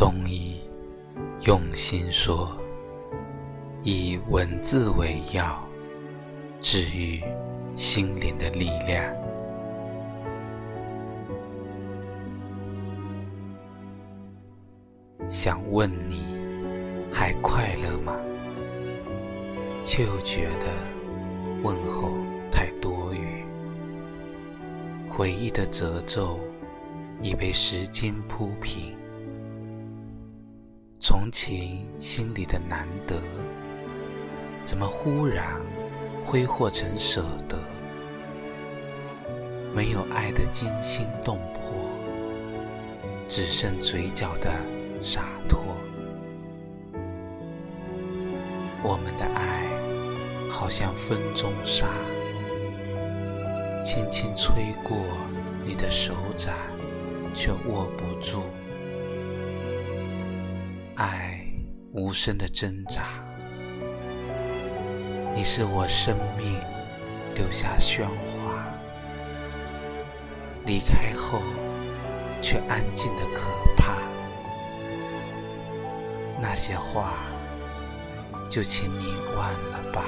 中医用心说，以文字为药，治愈心灵的力量。想问你，还快乐吗？却又觉得问候太多余。回忆的褶皱已被时间铺平。从前心里的难得，怎么忽然挥霍成舍得？没有爱的惊心动魄，只剩嘴角的洒脱。我们的爱好像风中沙，轻轻吹过你的手掌，却握不住。爱无声的挣扎，你是我生命留下喧哗，离开后却安静的可怕。那些话，就请你忘了吧。